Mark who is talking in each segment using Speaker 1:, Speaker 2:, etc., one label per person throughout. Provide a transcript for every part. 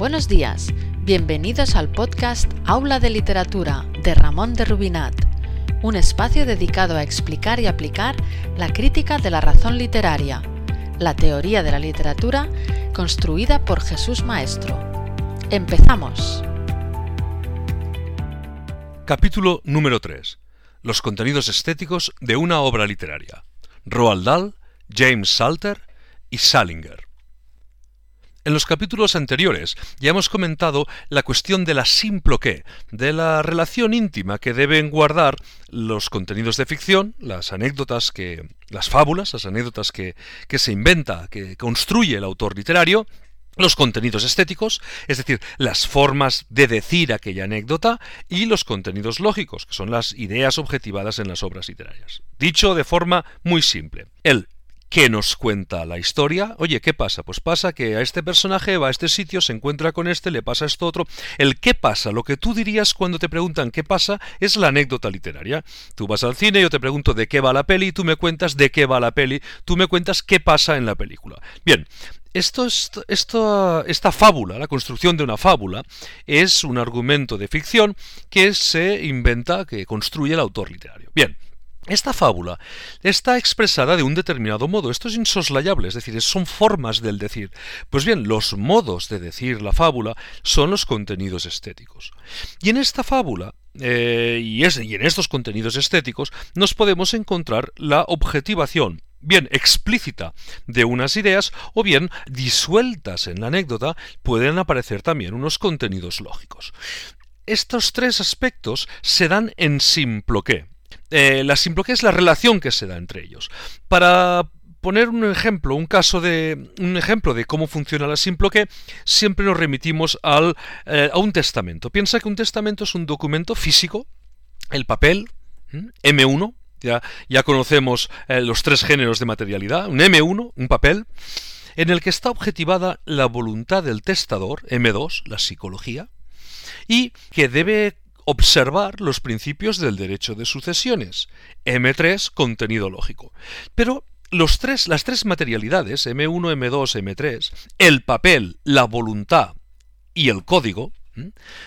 Speaker 1: Buenos días, bienvenidos al podcast Aula de Literatura de Ramón de Rubinat, un espacio dedicado a explicar y aplicar la crítica de la razón literaria, la teoría de la literatura construida por Jesús Maestro. Empezamos.
Speaker 2: Capítulo número 3. Los contenidos estéticos de una obra literaria. Roald Dahl, James Salter y Salinger. En los capítulos anteriores ya hemos comentado la cuestión de la qué, de la relación íntima que deben guardar los contenidos de ficción, las anécdotas que, las fábulas, las anécdotas que, que se inventa, que construye el autor literario, los contenidos estéticos, es decir, las formas de decir aquella anécdota, y los contenidos lógicos, que son las ideas objetivadas en las obras literarias. Dicho de forma muy simple, el ¿Qué nos cuenta la historia? Oye, ¿qué pasa? Pues pasa que a este personaje va a este sitio, se encuentra con este, le pasa esto otro. El qué pasa, lo que tú dirías cuando te preguntan qué pasa, es la anécdota literaria. Tú vas al cine, yo te pregunto de qué va la peli, tú me cuentas de qué va la peli, tú me cuentas qué pasa en la película. Bien, esto, esto, esta fábula, la construcción de una fábula, es un argumento de ficción que se inventa, que construye el autor literario. Bien, esta fábula está expresada de un determinado modo. Esto es insoslayable, es decir, son formas del decir. Pues bien, los modos de decir la fábula son los contenidos estéticos. Y en esta fábula, eh, y, y en estos contenidos estéticos, nos podemos encontrar la objetivación bien explícita de unas ideas o bien disueltas en la anécdota pueden aparecer también unos contenidos lógicos. Estos tres aspectos se dan en simploqué. Eh, la simploqué es la relación que se da entre ellos. Para poner un ejemplo, un caso de un ejemplo de cómo funciona la simploqué, siempre nos remitimos eh, a un testamento. Piensa que un testamento es un documento físico, el papel, M1, ya, ya conocemos eh, los tres géneros de materialidad, un M1, un papel, en el que está objetivada la voluntad del testador, M2, la psicología, y que debe observar los principios del derecho de sucesiones. M3, contenido lógico. Pero los tres, las tres materialidades, M1, M2, M3, el papel, la voluntad y el código,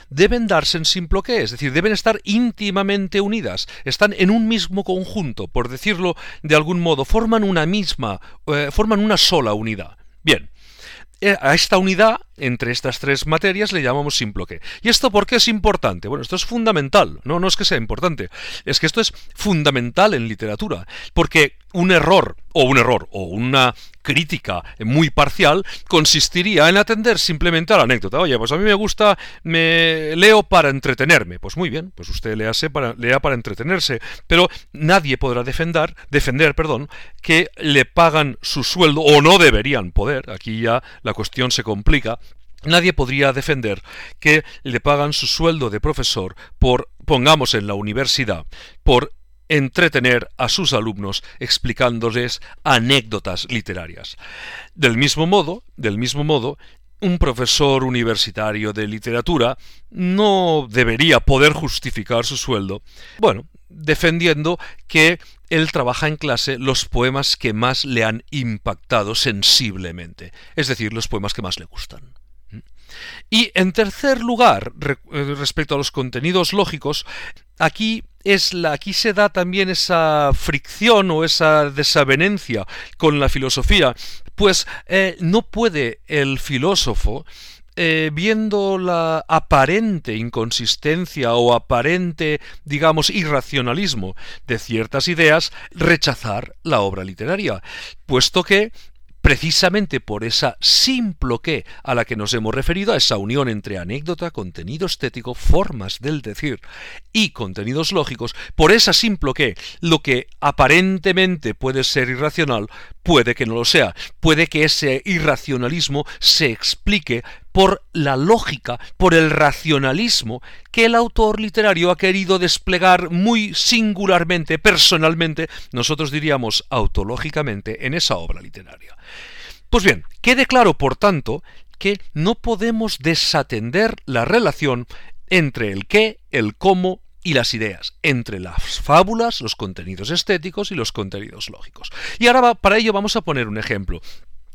Speaker 2: deben darse en simploqué, es decir, deben estar íntimamente unidas, están en un mismo conjunto, por decirlo de algún modo, forman una misma, eh, forman una sola unidad. Bien, a esta unidad entre estas tres materias le llamamos simploqué. ¿Y esto por qué es importante? Bueno, esto es fundamental, no, no es que sea importante, es que esto es fundamental en literatura, porque un error, o un error, o una crítica muy parcial, consistiría en atender simplemente a la anécdota. Oye, pues a mí me gusta, me leo para entretenerme. Pues muy bien, pues usted léase para, lea para entretenerse, pero nadie podrá defender, defender, perdón, que le pagan su sueldo, o no deberían poder, aquí ya la cuestión se complica, Nadie podría defender que le pagan su sueldo de profesor por, pongamos en la universidad, por entretener a sus alumnos explicándoles anécdotas literarias. Del mismo modo, del mismo modo, un profesor universitario de literatura no debería poder justificar su sueldo, bueno, defendiendo que él trabaja en clase los poemas que más le han impactado sensiblemente, es decir, los poemas que más le gustan. Y en tercer lugar, eh, respecto a los contenidos lógicos, aquí es aquí se da también esa fricción o esa desavenencia con la filosofía, pues eh, no puede el filósofo eh, viendo la aparente inconsistencia o aparente, digamos, irracionalismo de ciertas ideas, rechazar la obra literaria, puesto que precisamente por esa simploqué a la que nos hemos referido, a esa unión entre anécdota, contenido estético, formas del decir y contenidos lógicos, por esa simploqué, lo que aparentemente puede ser irracional, puede que no lo sea, puede que ese irracionalismo se explique por la lógica, por el racionalismo que el autor literario ha querido desplegar muy singularmente, personalmente, nosotros diríamos autológicamente, en esa obra literaria. Pues bien, quede claro, por tanto, que no podemos desatender la relación entre el qué, el cómo y las ideas, entre las fábulas, los contenidos estéticos y los contenidos lógicos. Y ahora para ello vamos a poner un ejemplo.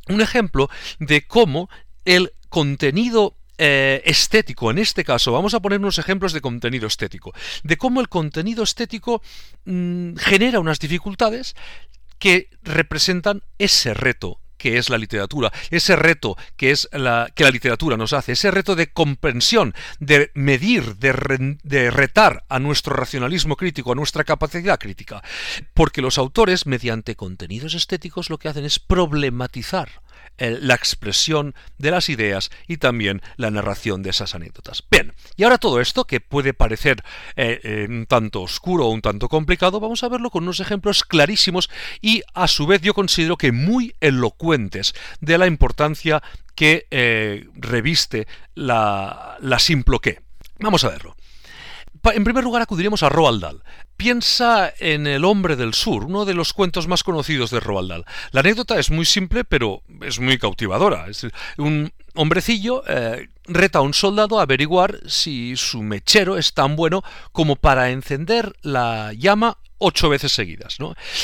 Speaker 2: Un ejemplo de cómo el contenido eh, estético, en este caso, vamos a poner unos ejemplos de contenido estético, de cómo el contenido estético mm, genera unas dificultades que representan ese reto que es la literatura, ese reto que es la que la literatura nos hace, ese reto de comprensión, de medir, de, de, retar a nuestro racionalismo crítico, a nuestra capacidad crítica, porque los autores mediante contenidos estéticos lo que hacen es problematizar la expresión de las ideas y también la narración de esas anécdotas. Bien, y ahora todo esto, que puede parecer eh, eh, un tanto oscuro o un tanto complicado, vamos a verlo con unos ejemplos clarísimos y a su vez yo considero que muy elocuentes de la importancia que eh, reviste la, la simploqué. Vamos a verlo. En primer lugar acudiremos a Roald Dahl. Piensa en El hombre del sur, uno de los cuentos más conocidos de Roald Dahl. La anécdota es muy simple, pero es muy cautivadora. Un hombrecillo eh, reta a un soldado a averiguar si su mechero es tan bueno como para encender la llama ocho veces seguidas.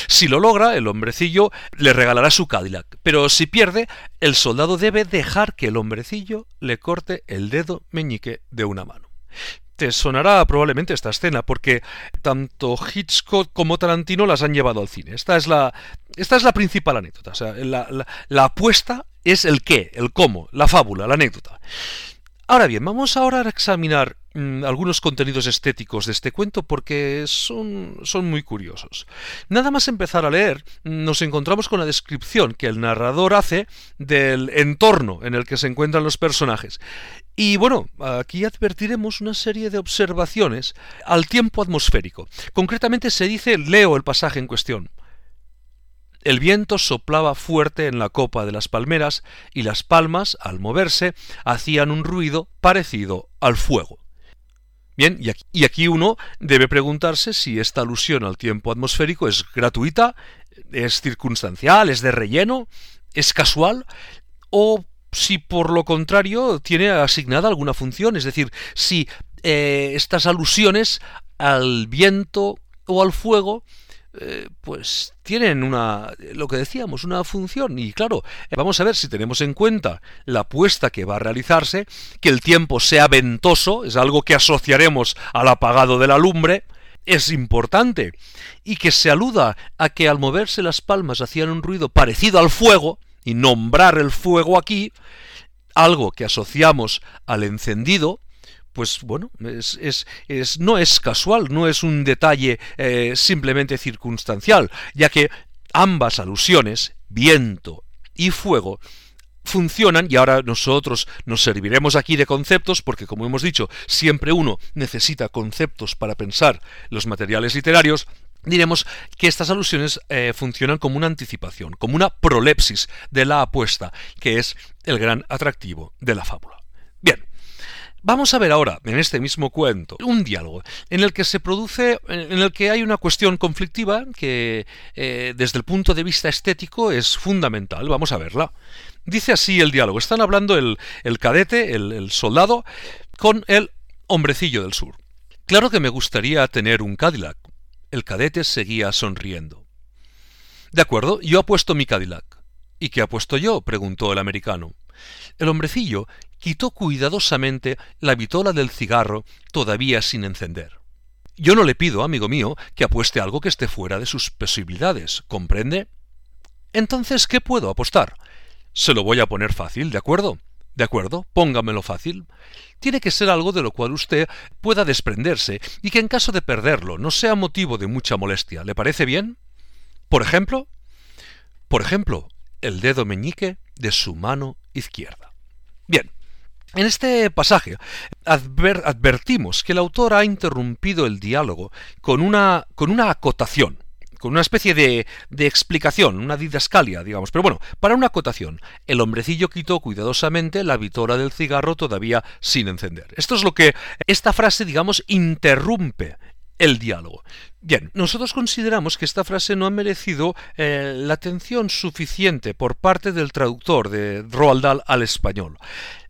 Speaker 2: Si lo logra, el hombrecillo le regalará su Cadillac, pero si pierde, el soldado debe dejar que el hombrecillo le corte el dedo meñique de una mano te sonará probablemente esta escena, porque tanto Hitchcock como Tarantino las han llevado al cine. Esta es la, esta es la principal anécdota. O sea, la, la apuesta es el qué, el cómo, la fábula, la anécdota. Ahora bien, vamos ahora a examinar mm, algunos contenidos estéticos de este cuento porque son, son muy curiosos. Nada más empezar a leer, nos encontramos con la descripción que el narrador hace del entorno en el que se encuentran los personajes. Y bueno, aquí advertiremos una serie de observaciones al tiempo atmosférico. Concretamente se dice, leo el pasaje en cuestión. El viento soplaba fuerte en la copa de las palmeras y las palmas, al moverse, hacían un ruido parecido al fuego. Bien, y aquí, uno debe preguntarse si esta alusión al tiempo atmosférico es gratuita, es circunstancial, es de relleno, es casual, o si por lo contrario tiene asignada alguna función, es decir, si eh, estas alusiones al viento o al fuego eh, pues tienen una, lo que decíamos, una función. Y claro, vamos a ver si tenemos en cuenta la apuesta que va a realizarse, que el tiempo sea ventoso, es algo que asociaremos al apagado de la lumbre, es importante. Y que se aluda a que al moverse las palmas hacían un ruido parecido al fuego, y nombrar el fuego aquí, algo que asociamos al encendido, pues bueno, es, no es casual, no es un detalle eh, simplemente circunstancial, ya que ambas alusiones, viento y fuego, funcionan y ahora nosotros nos serviremos aquí de conceptos porque como hemos dicho siempre uno necesita conceptos para pensar los materiales literarios diremos que estas alusiones eh, funcionan como una anticipación como una prolepsis de la apuesta que es el gran atractivo de la fábula Vamos a ver ahora, en este mismo cuento, un diálogo en el que se produce, en el que hay una cuestión conflictiva que eh, desde el punto de vista estético es fundamental. Vamos a verla. Dice así el diálogo. Están hablando el, cadete, el, el soldado, con el hombrecillo del sur. Claro que me gustaría tener un Cadillac. El cadete seguía sonriendo. De acuerdo, yo apuesto mi Cadillac. ¿Y qué apuesto yo? preguntó el americano. El hombrecillo quitó cuidadosamente la vitola del cigarro todavía sin encender. Yo no le pido, amigo mío, que apueste algo que esté fuera de sus posibilidades, ¿comprende? Entonces, ¿qué puedo apostar? Se lo voy a poner fácil, ¿de acuerdo? De acuerdo, póngamelo fácil. Tiene que ser algo de lo cual usted pueda desprenderse y que en caso de perderlo no sea motivo de mucha molestia. ¿Le parece bien? Por ejemplo, por ejemplo, el dedo meñique de su mano izquierda. Bien, en este pasaje advertimos que el autor ha interrumpido el diálogo con una, con una acotación, con una especie de, explicación, una didascalia, digamos. Pero bueno, para una acotación, el hombrecillo quitó cuidadosamente la vitola del cigarro todavía sin encender. Esto es lo que esta frase, digamos, interrumpe el diálogo. Bien, nosotros consideramos que esta frase no ha merecido eh, la atención suficiente por parte del traductor de Roald Dahl al español.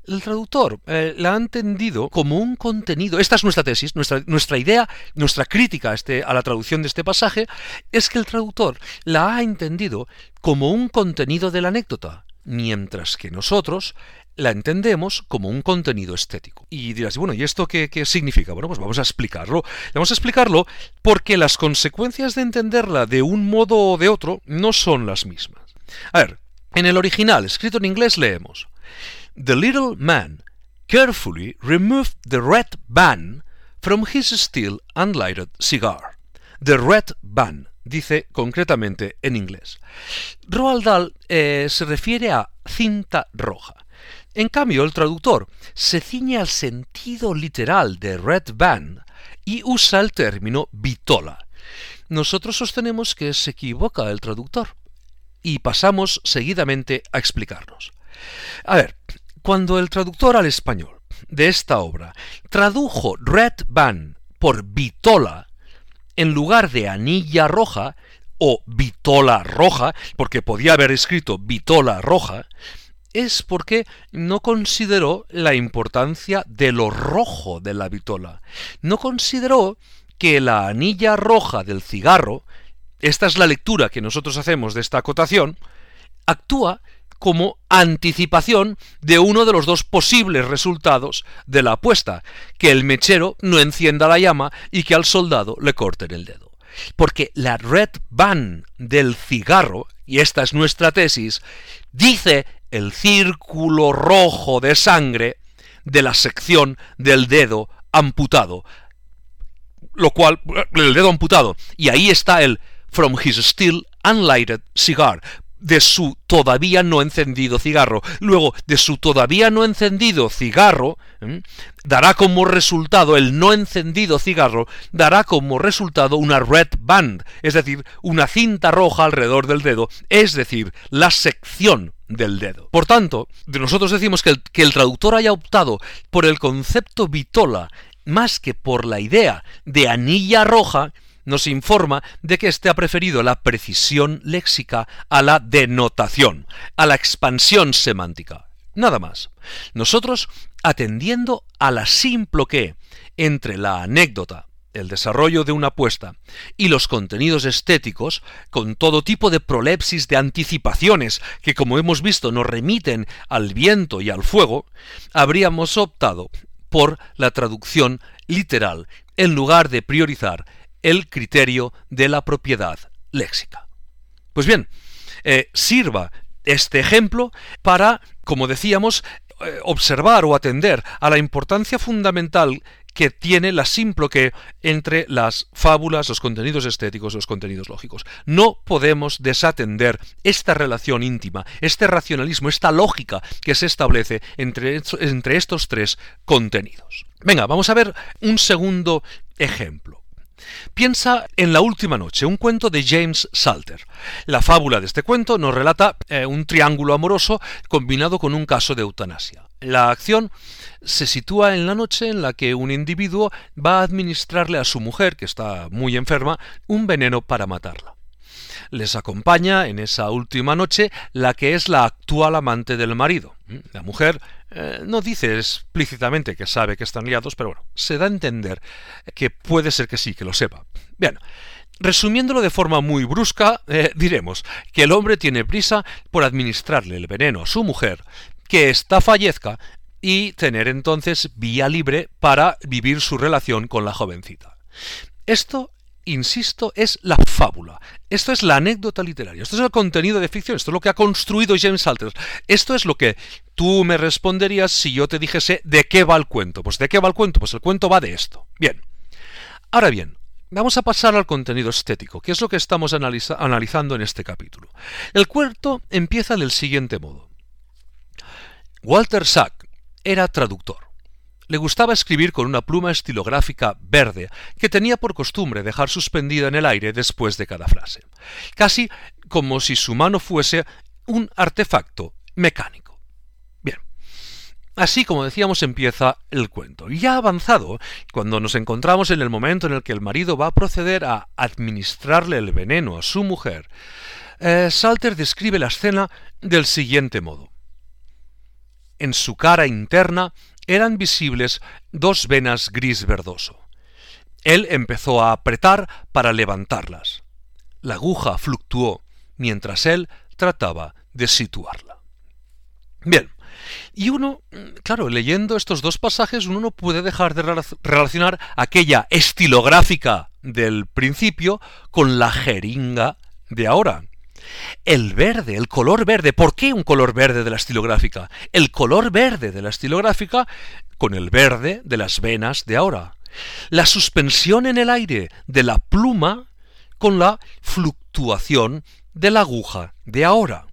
Speaker 2: El traductor eh, la ha entendido como un contenido. Esta es nuestra tesis, nuestra, nuestra idea, nuestra crítica a, este, a la traducción de este pasaje, es que el traductor la ha entendido como un contenido de la anécdota, mientras que nosotros la entendemos como un contenido estético. Y dirás, bueno, ¿y esto qué, qué, significa? Bueno, pues vamos a explicarlo. Vamos a explicarlo porque las consecuencias de entenderla de un modo o de otro no son las mismas. A ver, en el original, escrito en inglés, leemos The little man carefully removed the red band from his still unlighted cigar. The red band, dice concretamente en inglés. Roald Dahl eh, se refiere a cinta roja. En cambio, el traductor se ciñe al sentido literal de red band y usa el término vitola. Nosotros sostenemos que se equivoca el traductor y pasamos seguidamente a explicarnos. A ver, cuando el traductor al español de esta obra tradujo red band por vitola en lugar de anilla roja o vitola roja, porque podía haber escrito vitola roja, es porque no consideró la importancia de lo rojo de la vitola. No consideró que la anilla roja del cigarro, esta es la lectura que nosotros hacemos de esta acotación, actúa como anticipación de uno de los dos posibles resultados de la apuesta, que el mechero no encienda la llama y que al soldado le corten el dedo. Porque la red band del cigarro, y esta es nuestra tesis, dice el círculo rojo de sangre de la sección del dedo amputado. Lo cual, el dedo amputado. Y ahí está el from his still unlighted cigar de su todavía no encendido cigarro. Luego, de su todavía no encendido cigarro, dará como resultado, el no encendido cigarro, dará como resultado una red band, es decir, una cinta roja alrededor del dedo, es decir, la sección del dedo. Por tanto, nosotros decimos que el, que el traductor haya optado por el concepto vitola más que por la idea de anilla roja, nos informa de que éste ha preferido la precisión léxica a la denotación, a la expansión semántica. Nada más. Nosotros, atendiendo a la simple que entre la anécdota, el desarrollo de una apuesta y los contenidos estéticos, con todo tipo de prolepsis de anticipaciones que, como hemos visto, nos remiten al viento y al fuego, habríamos optado por la traducción literal en lugar de priorizar el criterio de la propiedad léxica. Pues bien, eh, sirva este ejemplo para, como decíamos, eh, observar o atender a la importancia fundamental que tiene la que entre las fábulas, los contenidos estéticos, los contenidos lógicos. No podemos desatender esta relación íntima, este racionalismo, esta lógica que se establece entre, entre estos tres contenidos. Venga, vamos a ver un segundo ejemplo. Piensa en La Última Noche, un cuento de James Salter. La fábula de este cuento nos relata eh, un triángulo amoroso combinado con un caso de eutanasia. La acción se sitúa en la noche en la que un individuo va a administrarle a su mujer, que está muy enferma, un veneno para matarla. Les acompaña en esa última noche la que es la actual amante del marido. La mujer eh, no dice explícitamente que sabe que están liados, pero bueno, se da a entender que puede ser que sí, que lo sepa. Bien, Resumiéndolo de forma muy brusca, eh, diremos que el hombre tiene prisa por administrarle el veneno a su mujer, que ésta fallezca y tener entonces vía libre para vivir su relación con la jovencita. Esto insisto, es la fábula. Esto es la anécdota literaria. Esto es el contenido de ficción. Esto es lo que ha construido James Salter. Esto es lo que tú me responderías si yo te dijese de qué va el cuento. Pues de qué va el cuento. Pues el cuento va de esto. Bien. Ahora bien, vamos a pasar al contenido estético, que es lo que estamos analizando en este capítulo. El cuento empieza del siguiente modo. Walter Sack era traductor. Le gustaba escribir con una pluma estilográfica verde que tenía por costumbre dejar suspendida en el aire después de cada frase, casi como si su mano fuese un artefacto mecánico. Bien, así como decíamos empieza el cuento. Ya avanzado, cuando nos encontramos en el momento en el que el marido va a proceder a administrarle el veneno a su mujer, eh, Salter describe la escena del siguiente modo. En su cara interna eran visibles dos venas gris verdoso. Él empezó a apretar para levantarlas. La aguja fluctuó mientras él trataba de situarla. Bien, Y uno, claro, leyendo estos dos pasajes, uno no puede dejar de relacionar aquella estilográfica del principio con la jeringa de ahora. El verde, el color verde. ¿Por qué un color verde de la estilográfica? El color verde de la estilográfica con el verde de las venas de ahora. La suspensión en el aire de la pluma con la fluctuación de la aguja de ahora.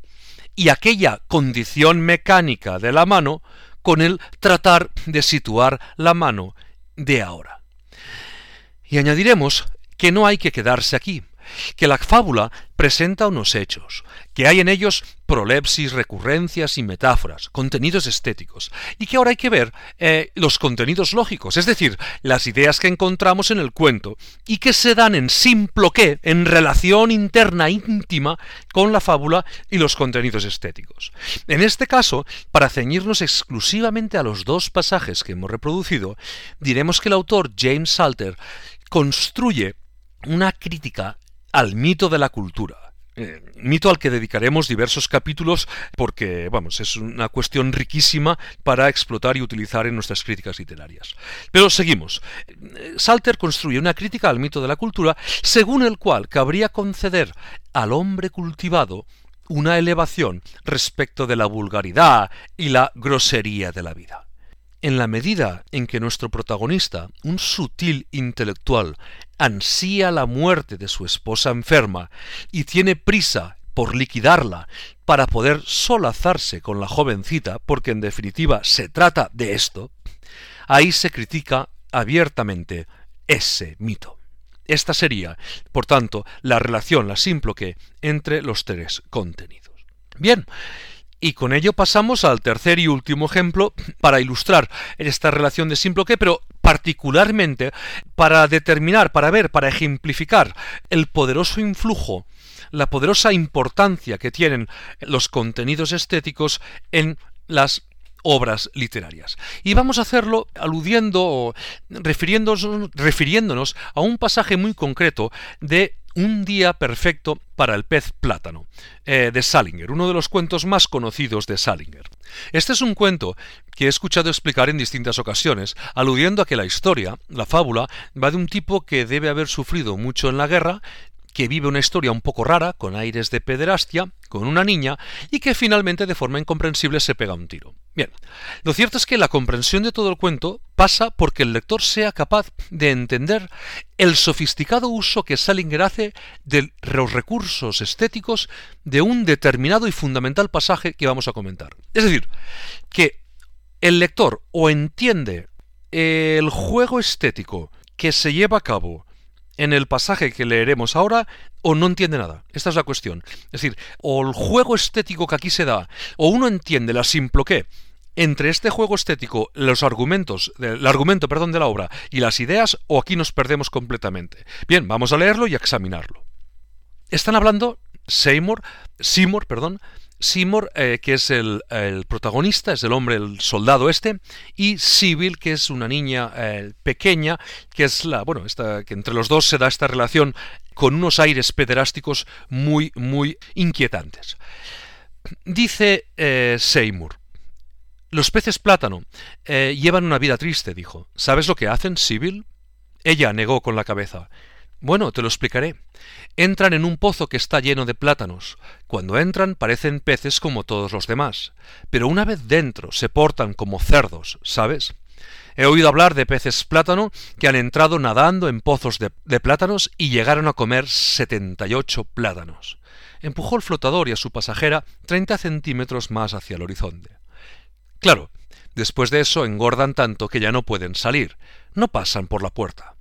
Speaker 2: Y aquella condición mecánica de la mano con el tratar de situar la mano de ahora. Y añadiremos que no hay que quedarse aquí que la fábula presenta unos hechos, que hay en ellos prolepsis, recurrencias y metáforas, contenidos estéticos, y que ahora hay que ver eh, los contenidos lógicos, es decir, las ideas que encontramos en el cuento, y que se dan en que, en relación interna íntima con la fábula y los contenidos estéticos. En este caso, para ceñirnos exclusivamente a los dos pasajes que hemos reproducido, diremos que el autor James Salter construye una crítica al mito de la cultura. Eh, mito al que dedicaremos diversos capítulos porque, vamos, es una cuestión riquísima para explotar y utilizar en nuestras críticas literarias. Pero seguimos. Salter construye una crítica al mito de la cultura según el cual cabría conceder al hombre cultivado una elevación respecto de la vulgaridad y la grosería de la vida. En la medida en que nuestro protagonista, un sutil intelectual, ansía la muerte de su esposa enferma y tiene prisa por liquidarla para poder solazarse con la jovencita, porque en definitiva se trata de esto, ahí se critica abiertamente ese mito. Esta sería, por tanto, la relación, la simple que, entre los tres contenidos. Bien, y con ello pasamos al tercer y último ejemplo para ilustrar esta relación de simple que, pero particularmente para determinar, para ver, para ejemplificar el poderoso influjo, la poderosa importancia que tienen los contenidos estéticos en las obras literarias. Y vamos a hacerlo aludiendo o refiriéndonos, refiriéndonos a un pasaje muy concreto de un día perfecto para el pez plátano, eh, de Salinger, uno de los cuentos más conocidos de Salinger. Este es un cuento que he escuchado explicar en distintas ocasiones, aludiendo a que la historia, la fábula, va de un tipo que debe haber sufrido mucho en la guerra, que vive una historia un poco rara, con aires de pederastia, con una niña, y que finalmente de forma incomprensible se pega un tiro. Bien, lo cierto es que la comprensión de todo el cuento pasa porque el lector sea capaz de entender el sofisticado uso que Salinger hace de los recursos estéticos de un determinado y fundamental pasaje que vamos a comentar. Es decir, que el lector o entiende el juego estético que se lleva a cabo en el pasaje que leeremos ahora o no entiende nada. Esta es la cuestión. Es decir, o el juego estético que aquí se da, o uno entiende la que entre este juego estético, los argumentos, el argumento, perdón, de la obra y las ideas, o aquí nos perdemos completamente. Bien, vamos a leerlo y a examinarlo. Están hablando Seymour, Seymour, perdón, Seymour, eh, que es el, protagonista, es el hombre, el soldado este, y Sibyl, que es una niña eh, pequeña, que es la, bueno, esta, que entre los dos se da esta relación con unos aires pederásticos muy, muy inquietantes. Dice eh, Seymour, los peces plátano llevan una vida triste, dijo. ¿Sabes lo que hacen, Sibyl? Ella negó con la cabeza. Bueno, te lo explicaré. Entran en un pozo que está lleno de plátanos. Cuando entran parecen peces como todos los demás, pero una vez dentro se portan como cerdos, ¿sabes? He oído hablar de peces plátano que han entrado nadando en pozos de, plátanos y llegaron a comer setenta y ocho plátanos. Empujó el flotador y a su pasajera treinta centímetros más hacia el horizonte. Claro, después de eso engordan tanto que ya no pueden salir, no pasan por la puerta.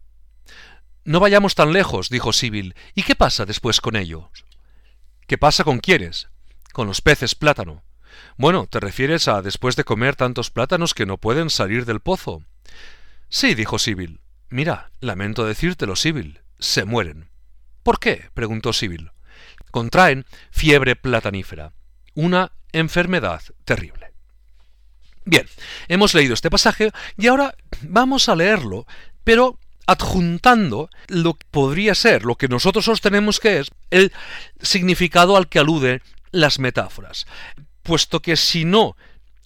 Speaker 2: No vayamos tan lejos, dijo Sibyl. ¿Y qué pasa después con ellos? ¿Qué pasa con quiénes? Con los peces plátano. Bueno, te refieres a después de comer tantos plátanos que no pueden salir del pozo. Sí, dijo Sibyl. Mira, lamento decírtelo, Sibyl. Se mueren. ¿Por qué? preguntó Sibyl. Contraen fiebre platanífera. Una enfermedad terrible. Bien, hemos leído este pasaje y ahora vamos a leerlo, pero adjuntando lo que podría ser, lo que nosotros sostenemos que es, el significado al que aluden las metáforas. Puesto que si no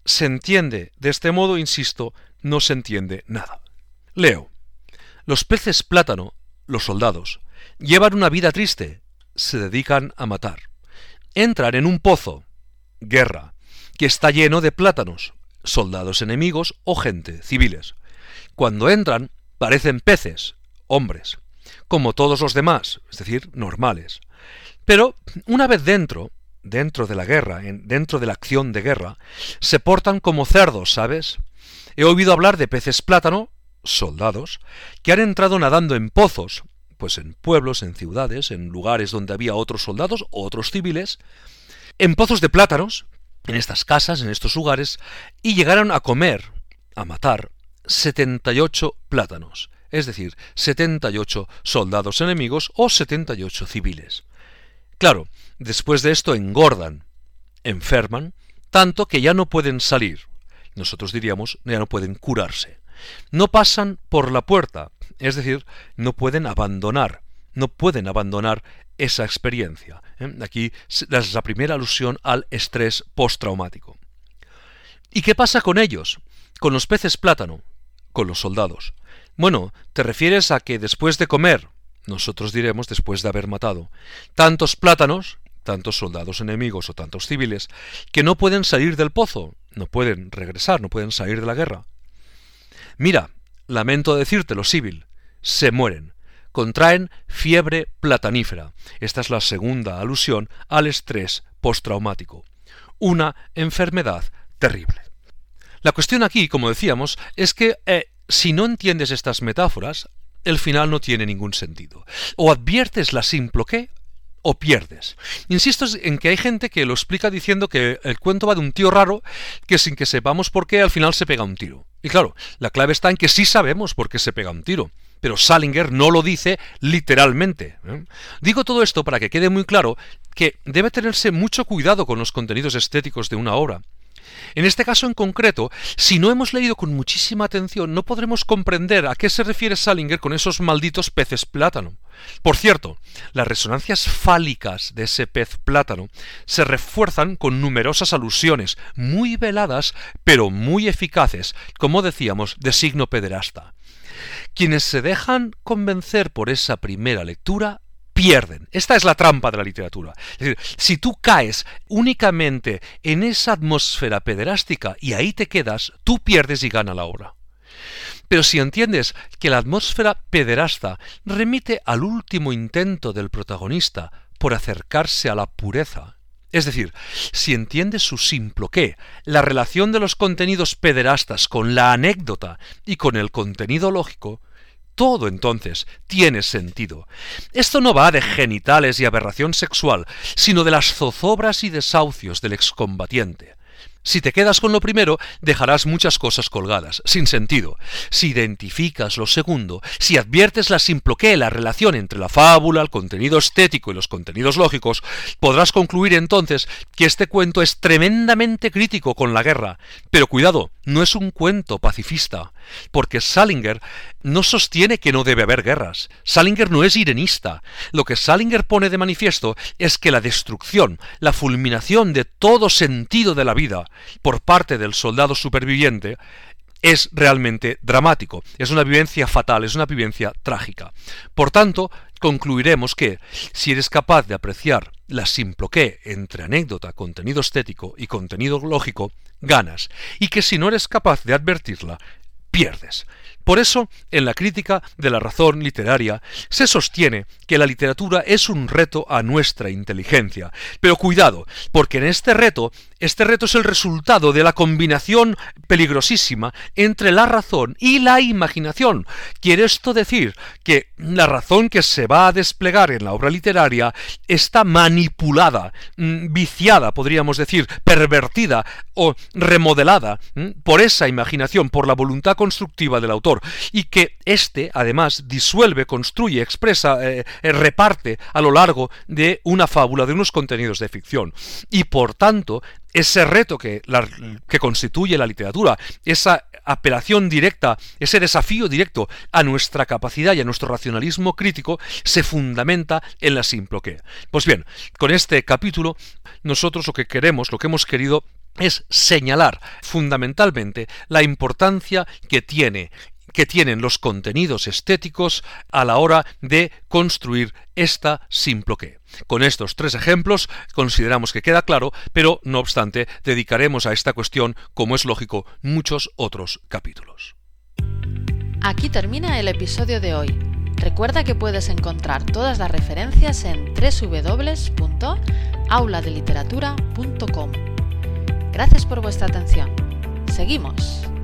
Speaker 2: se entiende de este modo, insisto, no se entiende nada. Leo. Los peces plátano, los soldados, llevan una vida triste, se dedican a matar. Entran en un pozo, guerra, que está lleno de plátanos, soldados enemigos o gente, civiles. Cuando entran, parecen peces, hombres, como todos los demás, es decir, normales. Pero una vez dentro, dentro de la guerra, dentro de la acción de guerra, se portan como cerdos, ¿sabes? He oído hablar de peces plátano, soldados, que han entrado nadando en pozos, pues en pueblos, en ciudades, en lugares donde había otros soldados o otros civiles, en pozos de plátanos, en estas casas, en estos lugares, y llegaron a comer, a matar, 78 plátanos, es decir, 78 soldados enemigos o 78 civiles. Claro, después de esto engordan, enferman, tanto que ya no pueden salir. Nosotros diríamos, ya no pueden curarse. No pasan por la puerta, es decir, no pueden abandonar, no pueden abandonar esa experiencia. ¿eh? Aquí es la primera alusión al estrés postraumático. ¿Y qué pasa con ellos? Con los peces plátano, con los soldados. Bueno, te refieres a que después de comer, nosotros diremos después de haber matado, tantos plátanos, tantos soldados enemigos o tantos civiles, que no pueden salir del pozo, no pueden regresar, no pueden salir de la guerra. Mira, lamento decírtelo, civil, se mueren, contraen fiebre platanífera. Esta es la segunda alusión al estrés postraumático. Una enfermedad terrible. La cuestión aquí, como decíamos, es que eh, si no entiendes estas metáforas, el final no tiene ningún sentido. O adviertes la simple qué o pierdes. Insisto en que hay gente que lo explica diciendo que el cuento va de un tío raro que sin que sepamos por qué al final se pega un tiro. Y claro, la clave está en que sí sabemos por qué se pega un tiro pero Salinger no lo dice literalmente. ¿eh? Digo todo esto para que quede muy claro que debe tenerse mucho cuidado con los contenidos estéticos de una obra. En este caso en concreto, si no hemos leído con muchísima atención, no podremos comprender a qué se refiere Salinger con esos malditos peces plátano. Por cierto, las resonancias fálicas de ese pez plátano se refuerzan con numerosas alusiones, muy veladas, pero muy eficaces, como decíamos, de signo pederasta. Quienes se dejan convencer por esa primera lectura pierden. Esta es la trampa de la literatura. Si tú caes únicamente en esa atmósfera pederástica y ahí te quedas, tú pierdes y gana la obra. Pero si entiendes que la atmósfera pederasta remite al último intento del protagonista por acercarse a la pureza, es decir, si entiendes su simple qué, la relación de los contenidos pederastas con la anécdota y con el contenido lógico, todo entonces tiene sentido. Esto no va de genitales y aberración sexual, sino de las zozobras y desahucios del excombatiente. Si te quedas con lo primero, dejarás muchas cosas colgadas, sin sentido. Si identificas lo segundo, si adviertes la simploqué, la relación entre la fábula, el contenido estético y los contenidos lógicos, podrás concluir entonces que este cuento es tremendamente crítico con la guerra. Pero cuidado, no es un cuento pacifista, porque Salinger no sostiene que no debe haber guerras. Salinger no es irenista. Lo que Salinger pone de manifiesto es que la destrucción, la fulminación de todo sentido de la vida, por parte del soldado superviviente es realmente dramático, es una vivencia fatal, es una vivencia trágica. Por tanto, concluiremos que si eres capaz de apreciar la simploqué entre anécdota, contenido estético y contenido lógico, ganas, y que si no eres capaz de advertirla, pierdes. Por eso, en la crítica de la razón literaria, se sostiene que la literatura es un reto a nuestra inteligencia. Pero cuidado, porque en este reto, este reto es el resultado de la combinación peligrosísima entre la razón y la imaginación. Quiere esto decir que la razón que se va a desplegar en la obra literaria está manipulada, mm, viciada, podríamos decir, pervertida o remodelada mm, por esa imaginación, por la voluntad constructiva del autor y que éste, además, disuelve, construye, expresa, eh, eh, reparte a lo largo de una fábula, de unos contenidos de ficción. Y por tanto, ese reto que, que constituye la literatura, esa apelación directa, ese desafío directo a nuestra capacidad y a nuestro racionalismo crítico, se fundamenta en la simple que. Pues bien, con este capítulo, nosotros lo que queremos, lo que hemos querido es señalar fundamentalmente la importancia que tiene que tienen los contenidos estéticos a la hora de construir esta simploqué. Con estos tres ejemplos consideramos que queda claro, pero no obstante dedicaremos a esta cuestión, como es lógico, muchos otros capítulos.
Speaker 1: Aquí termina el episodio de hoy. Recuerda que puedes encontrar todas las referencias en www.auladeliteratura.com. Gracias por vuestra atención. Seguimos.